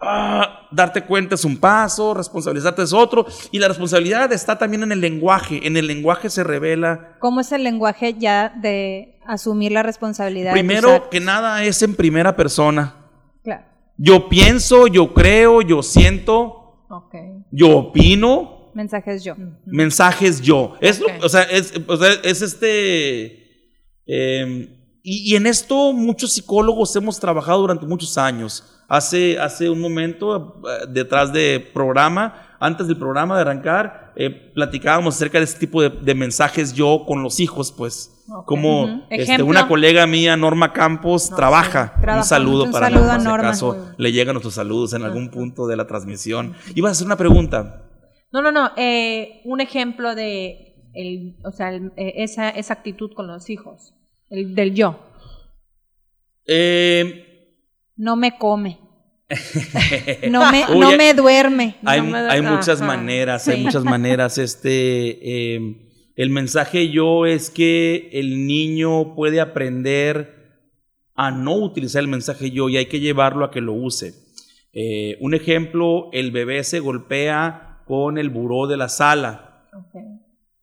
ah, darte cuenta es un paso, responsabilizarte es otro, y la responsabilidad está también en el lenguaje. En el lenguaje se revela, ¿Cómo es el lenguaje ya de asumir la responsabilidad? primero que nada es en primera persona. Claro. Yo pienso, yo creo, yo siento, Ok. yo opino, Mensajes yo. mensajes yo. Es, lo- Ok. o sea, es, o sea, es este. eh, y, y en esto muchos psicólogos hemos trabajado durante muchos años. Hace, hace un momento, eh, detrás de programa, antes del programa de arrancar, eh, platicábamos acerca de este tipo de, de mensajes yo con los hijos, pues. Como este, una colega mía, Norma Campos, trabaja. Un saludo Un para saludo Norma, si Norma. acaso le llegan nuestros saludos en algún punto de la transmisión. Ibas a hacer una pregunta. No, no, no. eh, un ejemplo de el, o sea, el- eh, esa, esa actitud con los hijos. El del yo. Eh, No me come. No me, Uy, no hay- me duerme. Hay, No me da- hay muchas ajá, maneras, hay muchas maneras. Este, eh, el mensaje yo es que el niño puede aprender a no utilizar el mensaje yo y hay que llevarlo a que lo use. Eh, un ejemplo, el bebé se golpea con el buró de la sala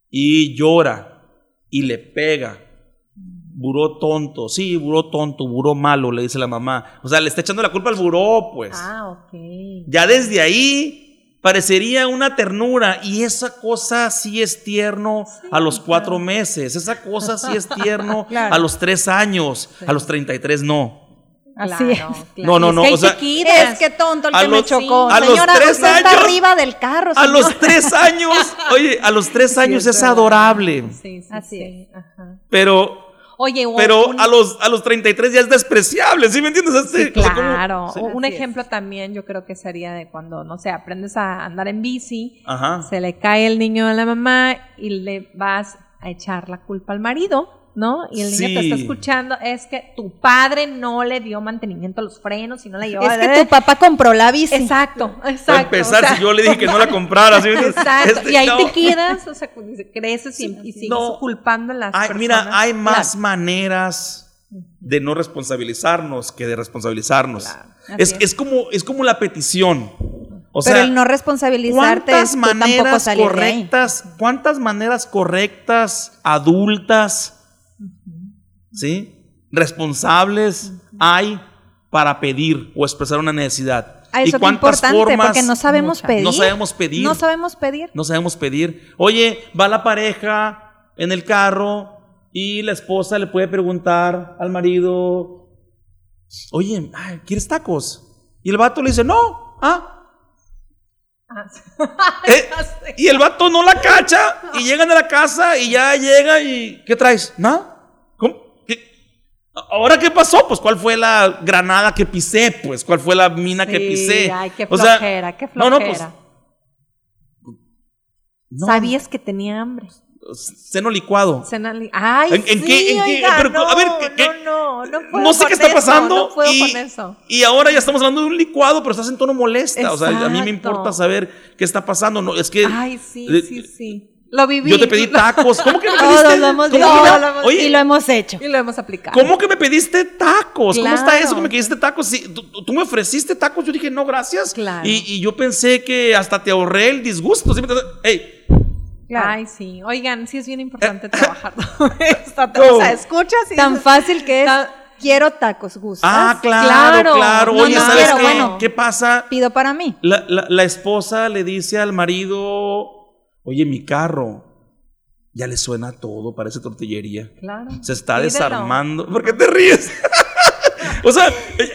y llora y le pega. Buró tonto, sí, buró tonto, buró malo, le dice la mamá. O sea, le está echando la culpa al buró, pues. Ah, ok. Ya desde ahí parecería una ternura y esa cosa sí es tierno a los cuatro meses, esa cosa sí es tierno Claro. a los tres años, a los 33 no. Así Claro, es. claro. No, no, Es no, que hay o sea, chiquitas. Es que tonto el A que me los- chocó. a los Señora, tres usted está años- arriba del carro, A los señora. tres años, oye, a los tres años Sí, es verdad. adorable, Sí, sí, Así sí. Ajá. pero, Oye, o pero un- a los, a los 33 ya es despreciable, ¿sí me entiendes? Este- Sí, o sea, ¿cómo? claro. Un es. ejemplo también yo creo que sería de cuando, no sé, aprendes a andar en bici, Ajá. se le cae el niño a la mamá y le vas a echar la culpa al marido, ¿no? Y el niño te está escuchando, es que tu padre no le dio mantenimiento a los frenos y no le llevó Es que tu papá compró la bici. Exacto, exacto. Para empezar, o sea, si yo le dije que no la comprara, ¿sí? Exacto, Este, y ahí no. te quedas, o sea, creces y, y sigues No. culpando a las Hay- personas. mira, hay más Claro. maneras de no responsabilizarnos que de responsabilizarnos. Claro, Es, es como, es como la petición. O Pero sea, el no responsabilizarte es ¿cuántas tampoco maneras salir de ahí. correctas, cuántas maneras correctas, adultas, ¿sí? Responsables hay para pedir o expresar una necesidad. Ah, ¿Y eso es cuántas importante, formas porque no sabemos Muchas. pedir. no sabemos pedir? No sabemos pedir. No sabemos pedir. Oye, va la pareja en el carro y la esposa le puede preguntar al marido, oye, ¿quieres tacos? Y el vato le dice, no, ah. Ah. Eh, y el vato no la cacha y llegan a la casa y ya llega y, ¿qué traes? ¿Nada? ¿Cómo? ¿Qué? ¿Ahora qué pasó? Pues, ¿cuál fue la granada que pisé? Pues, ¿cuál fue la mina que pisé? Ay, qué O sea, flojera, qué no, flojera. no, pues, no, Sabías que tenía hambre. Seno licuado. Cena li- Ay, ¿En- en sí, qué- en qué- oiga, pero, no, a ver, ¿qué- qué- no, no, no puedo no sé con qué está eso, pasando No puedo y, con eso. y ahora ya estamos hablando de un licuado, pero estás en tono molesta. O sea, a mí me Exacto. importa saber qué está pasando. No, es que Ay, sí, eh, sí, sí. Lo viví. yo te pedí tacos. ¿Cómo que me Todos pediste? lo hemos ¿Cómo visto que me- Todos lo hemos- Oye, y lo hemos hecho. Y lo hemos aplicado. ¿Cómo que me pediste tacos? ¿Cómo está Claro. eso que me pediste tacos? Sí, tú, tú- me ofreciste tacos, yo dije, no, gracias. Claro. Y, y yo pensé que hasta te ahorré el disgusto. ¿sí me entiendes? Ey, Claro. Ay, sí. Oigan, sí es bien importante trabajar todo esto. No. O sea, escuchas y Tan dices, fácil que es. Tan- Quiero tacos, ¿gustas? ah, claro, Claro. claro. No, Oye, no ¿sabes quiero, qué? bueno. ¿Qué pasa? Pido para mí. La, la- la esposa le dice al marido, oye, mi carro ya le suena todo, parece tortillería. Claro. Se está Pídelo. desarmando. ¿Por qué te ríes? o sea,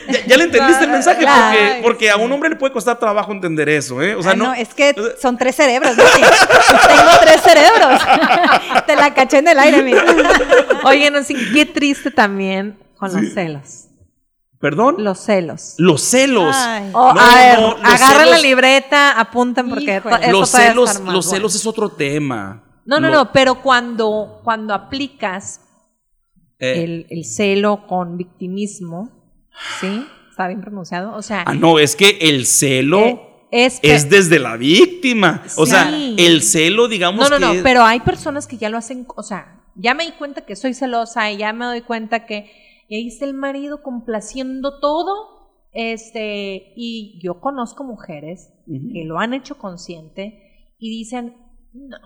ya, ya le entendiste el mensaje, porque, porque a un hombre le puede costar trabajo entender eso, ¿eh? O sea, Ah, no, no, es que son tres cerebros. Vicky. Tengo tres cerebros. Te la caché en el aire, mira. Oigan, así, qué triste también con los celos. ¿Perdón? Los celos. Los celos. Ay. Oh, No, a ver, no, los agarren la libreta, apunten porque Los celos, los bueno. celos es otro tema. No, no, Lo- no, pero cuando, cuando aplicas eh, el, el celo con victimismo, ¿sí? ¿Está bien pronunciado? O sea, ah, no, es que el celo eh, es... es desde la víctima. O sea, el celo, digamos No, no, no, pero hay personas que ya lo hacen, o sea, ya me di cuenta que soy celosa y ya me doy cuenta que y ahí está el marido complaciendo todo, este, y yo conozco mujeres que lo han hecho consciente y dicen, no,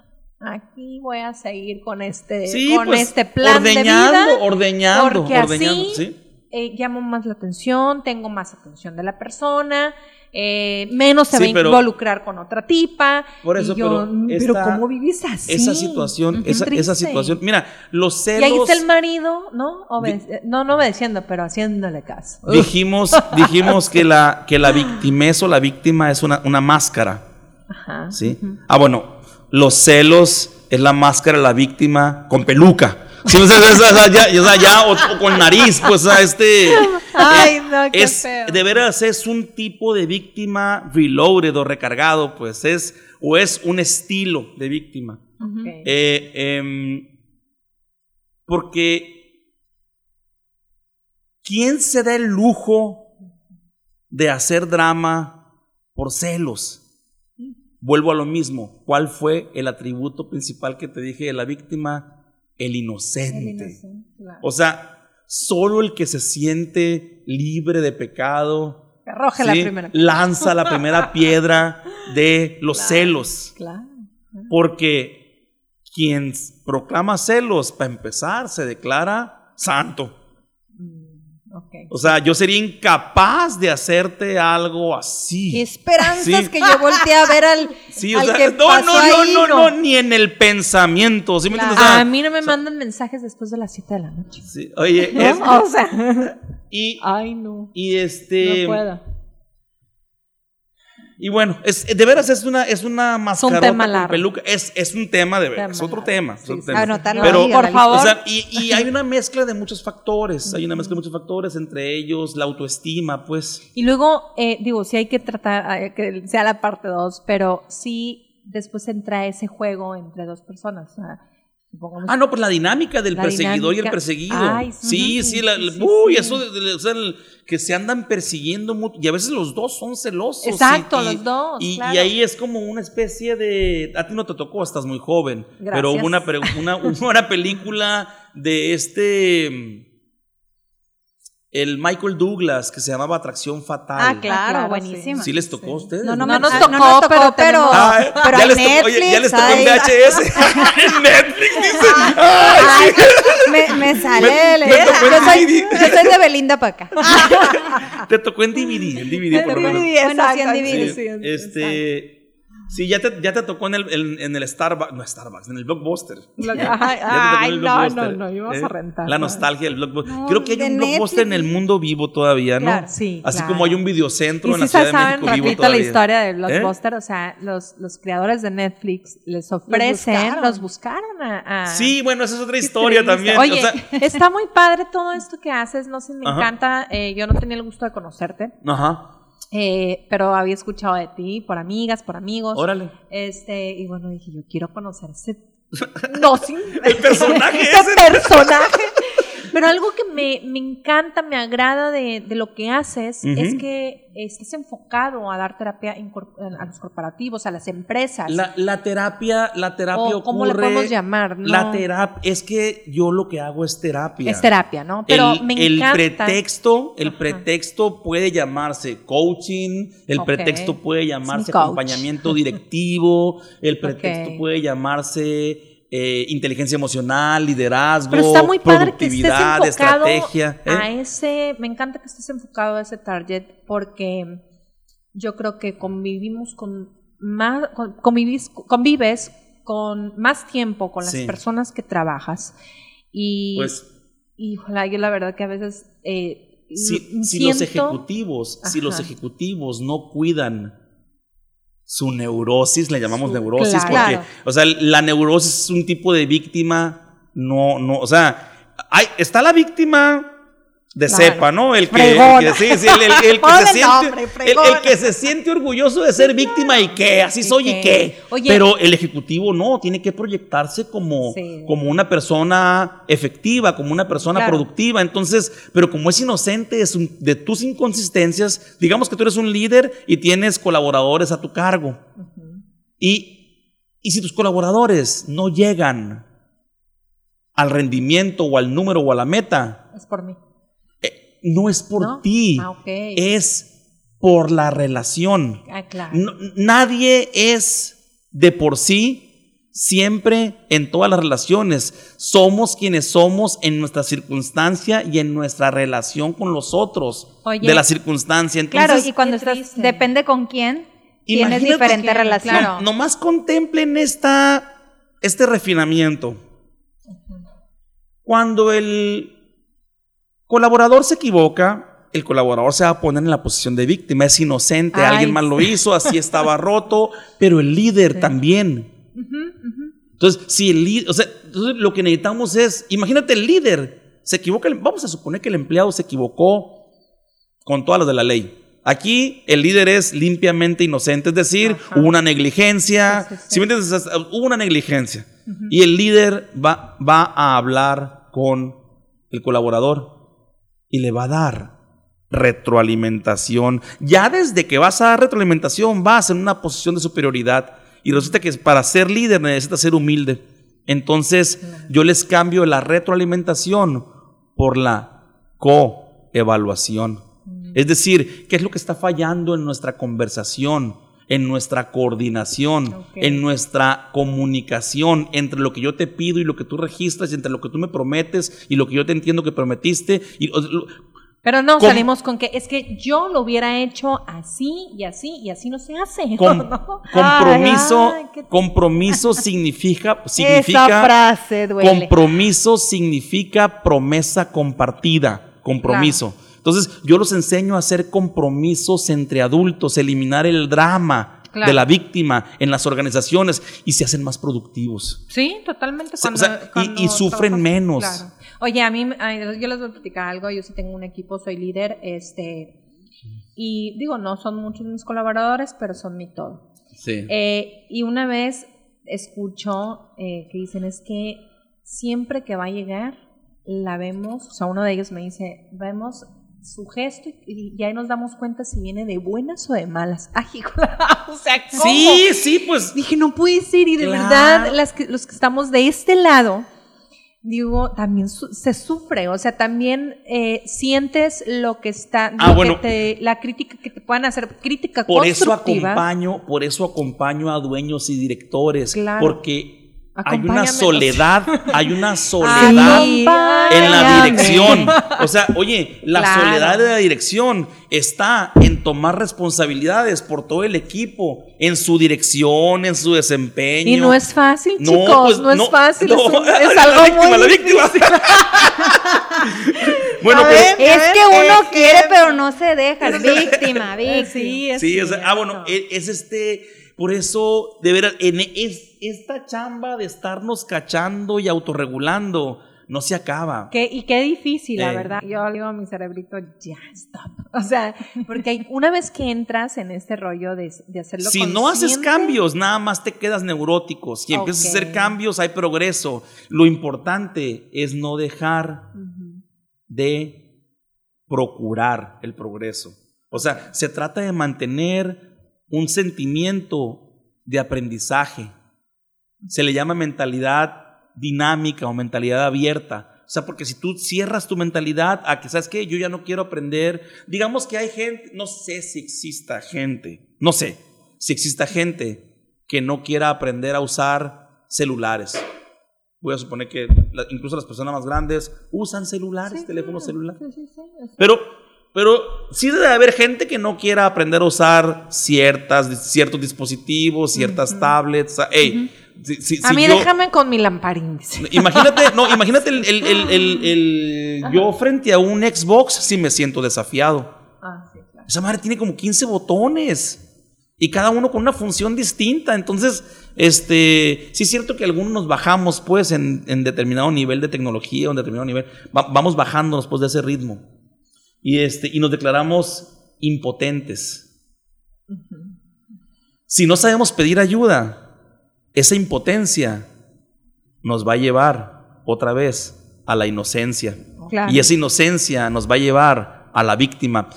aquí voy a seguir con este, Sí, con pues, este plan de ordeñando, vida. ordeñando, porque ordeñando, así ¿sí? eh, llamo más la atención, tengo más atención de la persona, eh, menos se Sí, va a involucrar con otra tipa. Por eso, y yo, pero "Mm, pero ¿cómo vives así? Esa situación, esa, situación. Mira, los celos. Y ahí está el marido, ¿no? Obede- no, no obedeciendo, pero haciéndole caso. Dijimos, dijimos que la, que la victimez o la víctima es una, una máscara. Ajá. ¿Sí? Ah, bueno, los celos es la máscara de la víctima con peluca. Sí, o sea, ya, o sea, ya, o, o con nariz, pues, sea, este. Ay, no, qué es, feo. De veras, es un tipo de víctima reloaded o recargado, pues, es, o es un estilo de víctima. Eh, em, porque ¿quién se da el lujo de hacer drama por celos. Vuelvo a lo mismo. ¿Cuál fue el atributo principal que te dije de la víctima? El inocente. O sea, solo el que se siente libre de pecado la primera. lanza la primera piedra de los celos. Claro. Porque quien proclama celos, para empezar, se declara santo. O sea, yo sería incapaz de hacerte algo así. Qué esperanzas Sí. que yo volteé a ver al, Sí, o al sea, que no, pasó no, no, ahí, no, no, ni en el pensamiento. ¿sí me Claro. entiendes? O sea, a mí no me mandan mensajes después de las 7 de la noche. sí, oye, ¿No? es- O sea, y, ay no. y este. no puedo. Y bueno, es, de veras es una, es una mascarota tema con peluca. Es, es un tema de veras, es otro tema. es Sí, otro sí. tema. Anotarlo Pero, ahí por favor. O sea, y, y hay una mezcla de muchos factores. Hay una mezcla de muchos factores, entre ellos la autoestima, pues. Y luego, eh, digo, sí hay que tratar eh, que sea la parte 2, pero sí después entra ese juego entre dos personas. Supongamos- Ah, no, pues la dinámica del La perseguidor y el perseguido. Ay, sí, sí, sí, la- sí, uy, sí. eso de, de- o sea, el- que se andan persiguiendo mucho. Y a veces los dos son celosos. Exacto, y- los dos, Y, ahí es como una especie de. A ti no te tocó, estás muy joven. Pero Gracias. hubo una, una, hubo una película de este. El Michael Douglas que se llamaba Atracción Fatal. Ah, claro, claro, buenísima. ¿Sí les tocó a ustedes? No, no, No me- nos ah, tocó, no nos tocó, pero pero, Ah, pero ya en les tocó, oye, Netflix. ya les tocó en VHS. en Netflix, dice. Ay, ay, me, me sale. Me- el- me tocó yo, en soy, DVD. yo soy de Belinda para acá. Te tocó en DVD, en DVD por lo menos. Bueno, sí, en DVD. Sí, este, sí, ya te, ya te tocó en el, en, en el Starbucks, no Starbucks, en el Blockbuster. Ay, ay, el no, no, Blockbuster, no, ibas ¿eh? a rentar. La nostalgia del Blockbuster. No, Creo que hay de un Blockbuster Netflix. en el mundo vivo todavía, ¿no? Claro, sí, Así claro. como hay un videocentro Y en la si Ciudad de saben México vivo rapidito la todavía. historia de ¿Eh? Blockbuster, o sea, los, los creadores de Netflix les ofrecen, buscaron. los buscaron a... a- Sí, bueno, esa es otra historia triste. también. Oye, o sea, está muy padre todo esto que haces, no sé, me Ajá. encanta. eh, yo no tenía el gusto de conocerte, ajá, eh, pero había escuchado de ti por amigas, por amigos. órale. Este, y bueno, dije, yo quiero conocer ese. No, sí. El personaje ese. personaje. Pero algo que me, me encanta, me agrada de, de lo que haces es que estás enfocado a dar terapia a los corporativos, a las empresas. La, la terapia, la terapia o cómo le ocurre- podemos llamar, ¿no? La terapia, es que yo lo que hago es terapia. es terapia, ¿no? Pero el, me el encanta. pretexto, el Ajá. pretexto puede llamarse coaching, el pretexto puede llamarse acompañamiento directivo, el pretexto puede llamarse eh, inteligencia emocional, liderazgo, Pero está muy padre que estés productividad, enfocado estrategia. ¿eh? a ese, me encanta que estés enfocado a ese target porque yo creo que convivimos con más, convives con más tiempo con las Sí. personas que trabajas y, Pues yo la verdad que a veces eh, si, los ejecutivos, si los ejecutivos no cuidan su neurosis, le llamamos Su- neurosis, claro. porque, o sea, la neurosis es un tipo de víctima, no, no, o sea, hay, está la víctima de Claro. cepa, ¿no? El que, que- que se siente, que orgulloso de ser víctima y que así ¿Y soy y. Oye. Pero el ejecutivo no, tiene que proyectarse como, Sí. como una persona efectiva, como una persona Claro. productiva. Entonces, pero como es inocente de tus inconsistencias, digamos que tú eres un líder y tienes colaboradores a tu cargo. Y, y si tus colaboradores no llegan al rendimiento o al número o a la meta, es por mí. No es por ¿No? ti, Ah, es por la relación. Ah, claro. No- nadie es de por sí siempre en todas las relaciones. Somos quienes somos en nuestra circunstancia y en nuestra relación con los otros Oye. de la circunstancia. Entonces, Claro, y cuando estás, triste. depende con quién, tienes Imagínate diferente que- relación. claro. nomás contemplen esta, este refinamiento. Cuando el colaborador se equivoca, el colaborador se va a poner en la posición de víctima, es inocente, Ay, alguien más lo hizo, así estaba roto, pero el líder también. Entonces, si el líder, o sea, lo que necesitamos es, imagínate el líder, se equivoca, vamos a suponer que el empleado se equivocó con todas las de la ley. Aquí el líder es limpiamente inocente, es decir, Ajá. hubo una negligencia, Sí, sí, sí. ¿sí me entiendes? Hubo una negligencia. Y el líder va, va a hablar con el colaborador y le va a dar retroalimentación. Ya desde que vas a dar retroalimentación vas en una posición de superioridad y resulta que para ser líder necesitas ser humilde. Entonces yo les cambio la retroalimentación por la coevaluación. Es decir, ¿qué es lo que está fallando en nuestra conversación? En nuestra coordinación, en nuestra comunicación entre lo que yo te pido y lo que tú registras, y entre lo que tú me prometes y lo que yo te entiendo que prometiste. Y, Pero no salimos con que es que yo lo hubiera hecho así y así y así no se hace. com- ¿no? compromiso, Ay, compromiso significa, Esa frase duele. compromiso significa promesa compartida, compromiso. Entonces, yo los enseño a hacer compromisos entre adultos, eliminar el drama Claro. de la víctima en las organizaciones y se hacen más productivos. Sí, totalmente. O sea, Cuando, o sea, y- cuando y sufren menos. Claro. Oye, a mí, yo les voy a platicar algo. Yo sí tengo un equipo, soy líder, este, y digo, no son muchos mis colaboradores, pero son mi todo. Sí. Eh, y una vez escucho eh, que dicen es que siempre que va a llegar, la vemos, o sea, uno de ellos me dice, vemos su gesto y, y ahí nos damos cuenta si viene de buenas o de malas. Ay, o sea, ¿cómo? sí, sí, pues Dije, no puede ser. Y de Claro. verdad, las que, los que estamos de este lado, digo, también su- se sufre. O sea, también eh, sientes lo que está, Ah, lo que bueno. te- la crítica que te puedan hacer, crítica Por eso constructiva. acompaño, por eso acompaño a dueños y directores, Claro. porque hay una soledad, hay una soledad Ay, en la dirección. O sea, oye, la Claro. soledad de la dirección está en tomar responsabilidades por todo el equipo, en su dirección, en su desempeño. Y no es fácil, No, chicos, pues, no, no, es fácil, no. es, un- La es algo víctima, muy la víctima. difícil. bueno, pero ver, Es que uno ejemplo. quiere, pero no se deja. Es víctima, víctima. Sí, es Sí, o sea, ah, bueno, es, es este, por eso, de veras, en es, esta chamba de estarnos cachando y autorregulando no se acaba. Qué- y qué difícil, la Eh. verdad. Yo digo a mi cerebrito, ya, stop. O sea, porque una vez que entras en este rollo de, de hacerlo Si no haces cambios, nada más te quedas neurótico. Si empiezas a hacer cambios, hay progreso. Lo importante es no dejar de procurar el progreso. O sea, se trata de mantener un sentimiento de aprendizaje. Se le llama mentalidad dinámica o mentalidad abierta. O sea, porque si tú cierras tu mentalidad a que, ¿sabes qué? Yo ya no quiero aprender. Digamos que hay gente, no sé si exista gente, no sé si exista gente que no quiera aprender a usar celulares. Voy a suponer que incluso las personas más grandes usan celulares, teléfonos celulares. Pero, pero sí debe haber gente que no quiera aprender a usar ciertas, ciertos dispositivos, ciertas tablets. Ey, si- si- A si mí yo- déjame con mi lamparín. Imagínate, no, imagínate el, el- el- el- yo frente a un Xbox si me siento desafiado. Ah, sí, claro. Esa madre tiene como 15 botones. Y cada uno con una función distinta. Entonces, este, sí es cierto que algunos nos bajamos, pues, en, en determinado nivel de tecnología en determinado nivel. Va- vamos bajándonos, pues, de ese ritmo. Y, este, y nos declaramos impotentes. Si no sabemos pedir ayuda, esa impotencia nos va a llevar otra vez a la inocencia. Claro. Y esa inocencia nos va a llevar a la víctima.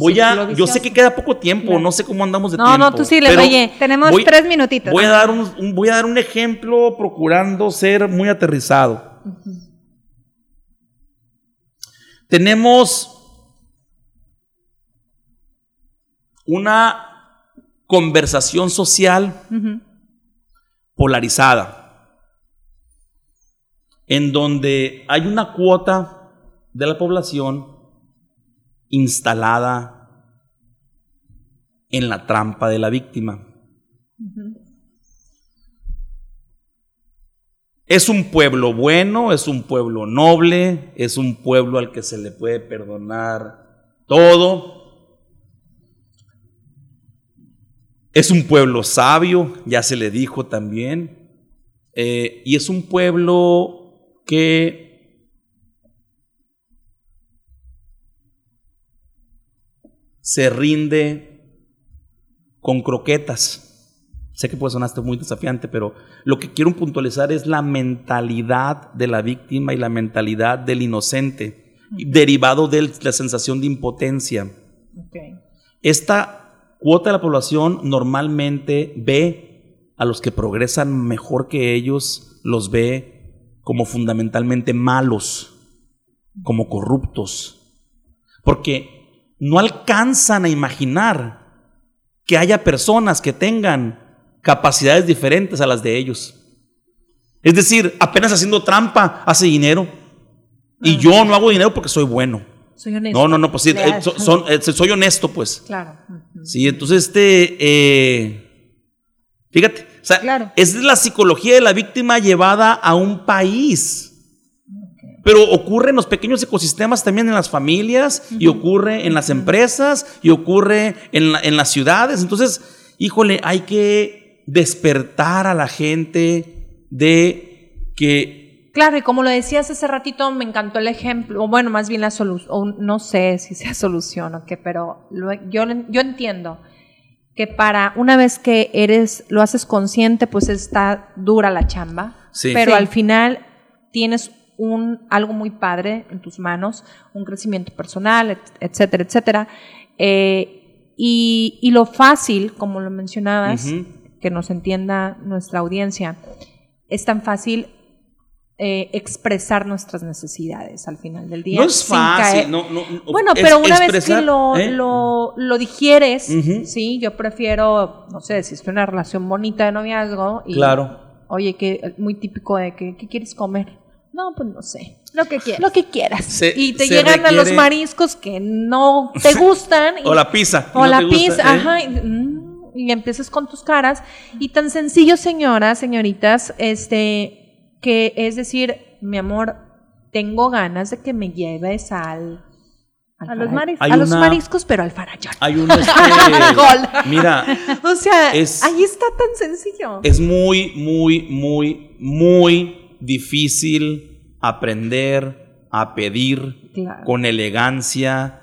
Voy a, yo sé que queda poco tiempo, Claro. no sé cómo andamos de No, tiempo. no, tú sí le- oye, Tenemos voy- tres minutitos. Voy a, dar un, un- voy a dar un ejemplo procurando ser muy aterrizado. Tenemos una conversación social polarizada, en donde hay una cuota de la población instalada en la trampa de la víctima. Es un pueblo bueno, es un pueblo noble, es un pueblo al que se le puede perdonar todo. Es un pueblo sabio, ya se le dijo también. Eh, y es un pueblo que se rinde con croquetas. Sé que puede sonar muy desafiante, pero lo que quiero puntualizar es la mentalidad de la víctima y la mentalidad del inocente. derivado de la sensación de impotencia. Esta cuota de la población normalmente ve a los que progresan mejor que ellos, los ve como fundamentalmente malos, como corruptos, porque no alcanzan a imaginar que haya personas que tengan capacidades diferentes a las de ellos. Es decir, apenas haciendo trampa hace dinero. Y yo no hago dinero porque soy bueno. Soy honesto. No, no, no, pues sí, eh, so- son- eh, soy honesto, pues. Claro. Sí, entonces este, eh, fíjate, o sea, Claro. es la psicología de la víctima llevada a un país. Pero ocurre en los pequeños ecosistemas también en las familias y ocurre en las empresas y ocurre en, la- en las ciudades. Entonces, híjole, hay que despertar a la gente de que Claro, y como lo decías hace ratito, me encantó el ejemplo, o bueno, más bien la solución, no sé si sea solución o qué, pero lo- yo, yo entiendo que para una vez que eres, lo haces consciente, pues está dura la chamba, Sí. pero Sí. al final tienes un, algo muy padre en tus manos, un crecimiento personal, et- etcétera, etcétera. Eh, y, y lo fácil, como lo mencionabas, que nos entienda nuestra audiencia, es tan fácil eh, expresar nuestras necesidades al final del día. no es fácil. caer- No, no, no, Bueno, es pero una vez que lo, ¿eh? lo, lo digieres, sí, yo prefiero, no sé, si es una relación bonita de noviazgo y, Claro. oye, que muy típico de que, ¿qué quieres comer? No, pues no sé. Lo que quieras. Lo que quieras. Se- y te llegan a los mariscos que no te gustan. y- O la pizza. o no la gusta, pizza, ¿eh? ajá. Y, mm, y empiezas con tus caras. Y tan sencillo, señoras, señoritas, este, que es decir, mi amor, tengo ganas de que me lleves al. al A los. Hay A los una- mariscos, pero al farallón. Hay un este, Gol. mira, O sea, Es- ahí está tan sencillo. es muy, muy, muy, muy difícil aprender a pedir Claro. con elegancia,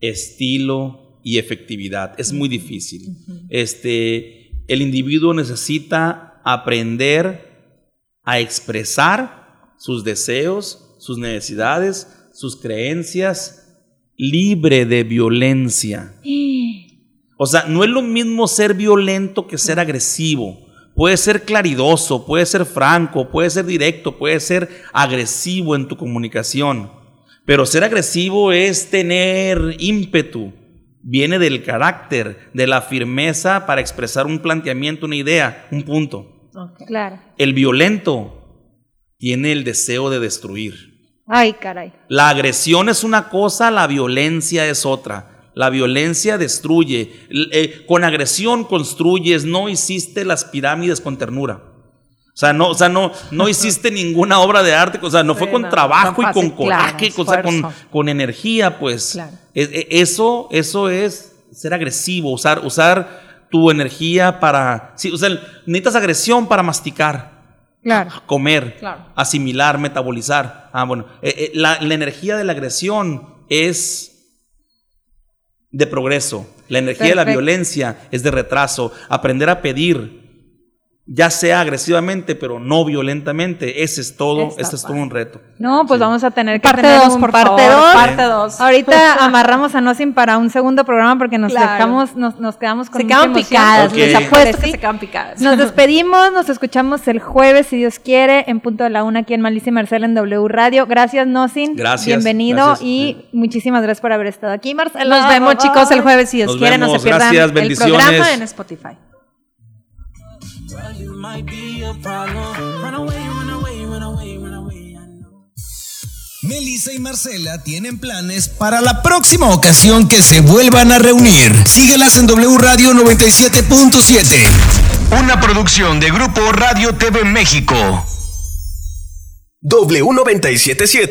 estilo y efectividad. Es muy difícil. Este, el individuo necesita aprender a expresar sus deseos, sus necesidades, sus creencias, libre de violencia. O sea, no es lo mismo ser violento que ser agresivo. Puede ser claridoso, puede ser franco, puede ser directo, puede ser agresivo en tu comunicación. Pero ser agresivo es tener ímpetu. Viene del carácter, de la firmeza para expresar un planteamiento, una idea, un punto. Claro. El violento tiene el deseo de destruir. Ay, caray. La agresión es una cosa, la violencia es otra. La violencia destruye. Eh, con agresión construyes, no hiciste las pirámides con ternura. O sea, no, o sea, no, no hiciste ninguna obra de arte, o sea, no fue con trabajo y con fácil, claro, coraje, o sea, con energía, pues. Claro. E- e- Eso, eso es ser agresivo, usar, usar tu energía para. Sí, o sea, necesitas agresión para masticar Claro. comer, Claro. asimilar, metabolizar. Ah, bueno, eh, eh, la, la energía de la agresión es de progreso. La energía de la violencia es de retraso. Aprender a pedir, ya sea agresivamente, pero no violentamente, ese es todo, Está ese es todo un reto. No, pues vamos a tener que Parte tener dos, un por parte favor, dos. parte dos. Ahorita amarramos a Nosin para un segundo programa porque nos Claro. dejamos, nos, nos quedamos con Se quedan picadas, Ok. les apuesto que Sí. se quedan picadas. Nos despedimos, nos escuchamos el jueves, si Dios quiere, en punto de la una aquí en Malicia y Marcela en W Radio. Gracias, Nosin. Gracias, Bienvenido gracias. y muchísimas gracias por haber estado aquí, Marcela. Nos vemos, Bye, chicos, el jueves, si Dios Nos quiere. No se vemos, pierdan gracias, el programa en Spotify. You might be a problem. Run away, run away, run away, run away. I know. Melissa y Marcela tienen planes para la próxima ocasión que se vuelvan a reunir. Síguelas en W Radio 97.7. Una producción de Grupo Radio TV México. W977